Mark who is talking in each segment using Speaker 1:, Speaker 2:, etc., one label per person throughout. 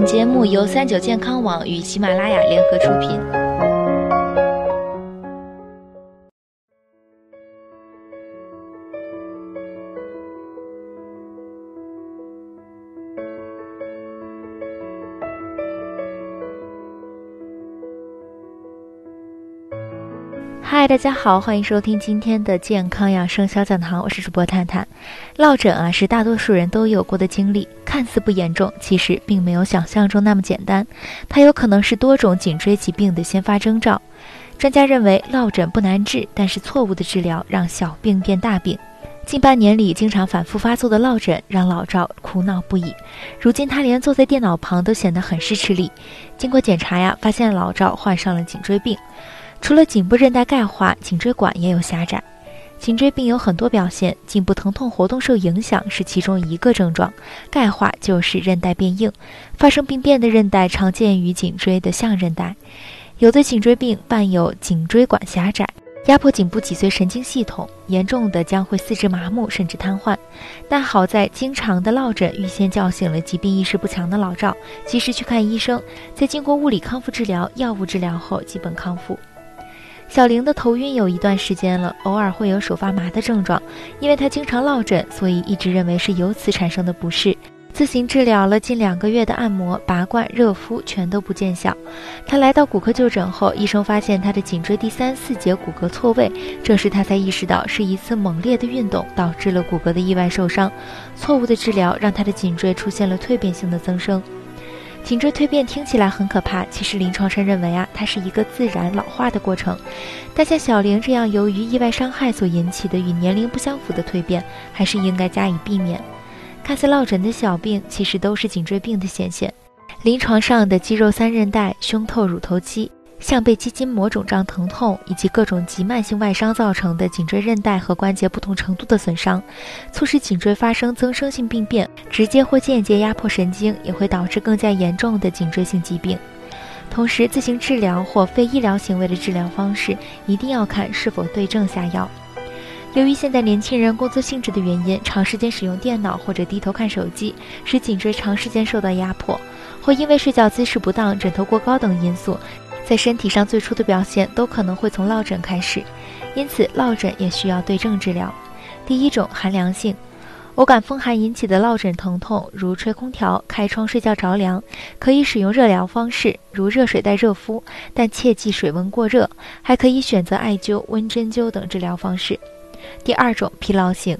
Speaker 1: 本节目由三九健康网与喜马拉雅联合出品。嗨，大家好，欢迎收听今天的健康养生小讲堂，我是主播探探。落枕啊，是大多数人都有过的经历，看似不严重，其实并没有想象中那么简单。它有可能是多种颈椎疾病的先发征兆。专家认为，落枕不难治，但是错误的治疗让小病变大病。近半年里，经常反复发作的落枕让老赵苦恼不已。如今他连坐在电脑旁都显得很是吃力。经过检查呀，发现老赵患上了颈椎病。除了颈部韧带钙化，颈椎管也有狭窄。颈椎病有很多表现，颈部疼痛、活动受影响是其中一个症状。钙化就是韧带变硬，发生病变的韧带常见于颈椎的象韧带。有的颈椎病伴有颈椎管狭窄，压迫颈部脊髓神经系统，严重的将会四肢麻木甚至瘫痪。但好在经常的落枕预先叫醒了疾病意识不强的老赵，及时去看医生，在经过物理康复治疗、药物治疗后基本康复。小玲的头晕有一段时间了，偶尔会有手发麻的症状。因为她经常落枕，所以一直认为是由此产生的不适。自行治疗了近两个月的按摩、拔罐、热敷，全都不见效。她来到骨科就诊后，医生发现她的颈椎第三、四节骨骼错位，这时她才意识到是一次猛烈的运动导致了骨骼的意外受伤。错误的治疗让她的颈椎出现了蜕变性的增生。颈椎蜕变听起来很可怕，其实临床上认为啊，它是一个自然老化的过程。但像小玲这样由于意外伤害所引起的与年龄不相符的蜕变，还是应该加以避免。看似落枕的小病，其实都是颈椎病的显现。临床上的肌肉三韧带、胸透乳头肌。像被肌筋膜肿胀、疼痛，以及各种急慢性外伤造成的颈椎韧带和关节不同程度的损伤，促使颈椎发生增生性病变，直接或间接压迫神经，也会导致更加严重的颈椎性疾病。同时，自行治疗或非医疗行为的治疗方式，一定要看是否对症下药。由于现在年轻人工作性质的原因，长时间使用电脑或者低头看手机，使颈椎长时间受到压迫，或因为睡觉姿势不当、枕头过高等因素。在身体上最初的表现都可能会从落枕开始，因此落枕也需要对症治疗。第一种寒凉性，偶感风寒引起的落枕疼痛，如吹空调、开窗睡觉着凉，可以使用热疗方式，如热水袋热敷，但切忌水温过热。还可以选择艾灸、温针灸等治疗方式。第二种疲劳性，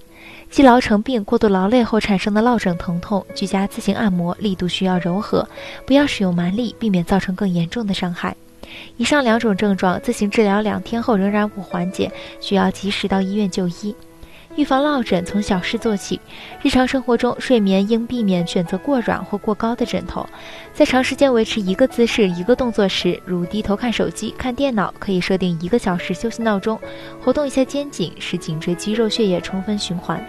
Speaker 1: 积劳成病、过度劳累后产生的落枕疼痛，居家自行按摩，力度需要柔和，不要使用蛮力，避免造成更严重的伤害。以上两种症状自行治疗两天后仍然无缓解，需要及时到医院就医。预防落枕从小事做起，日常生活中睡眠应避免选择过软或过高的枕头。在长时间维持一个姿势、一个动作时，如低头看手机、看电脑，可以设定一个小时休息闹钟，活动一下肩颈，使颈椎肌肉血液充分循环。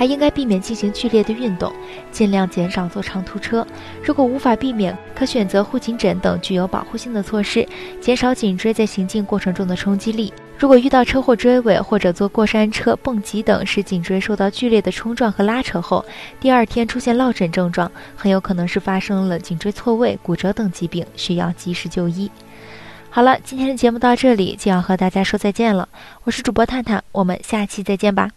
Speaker 1: 还应该避免进行剧烈的运动，尽量减少坐长途车。如果无法避免，可选择护颈枕等具有保护性的措施，减少颈椎在行进过程中的冲击力。如果遇到车祸追尾或者坐过山车、蹦极等使颈椎受到剧烈的冲撞和拉扯后，第二天出现落枕症状，很有可能是发生了颈椎错位、骨折等疾病，需要及时就医。好了，今天的节目到这里就要和大家说再见了，我是主播探探，我们下期再见吧。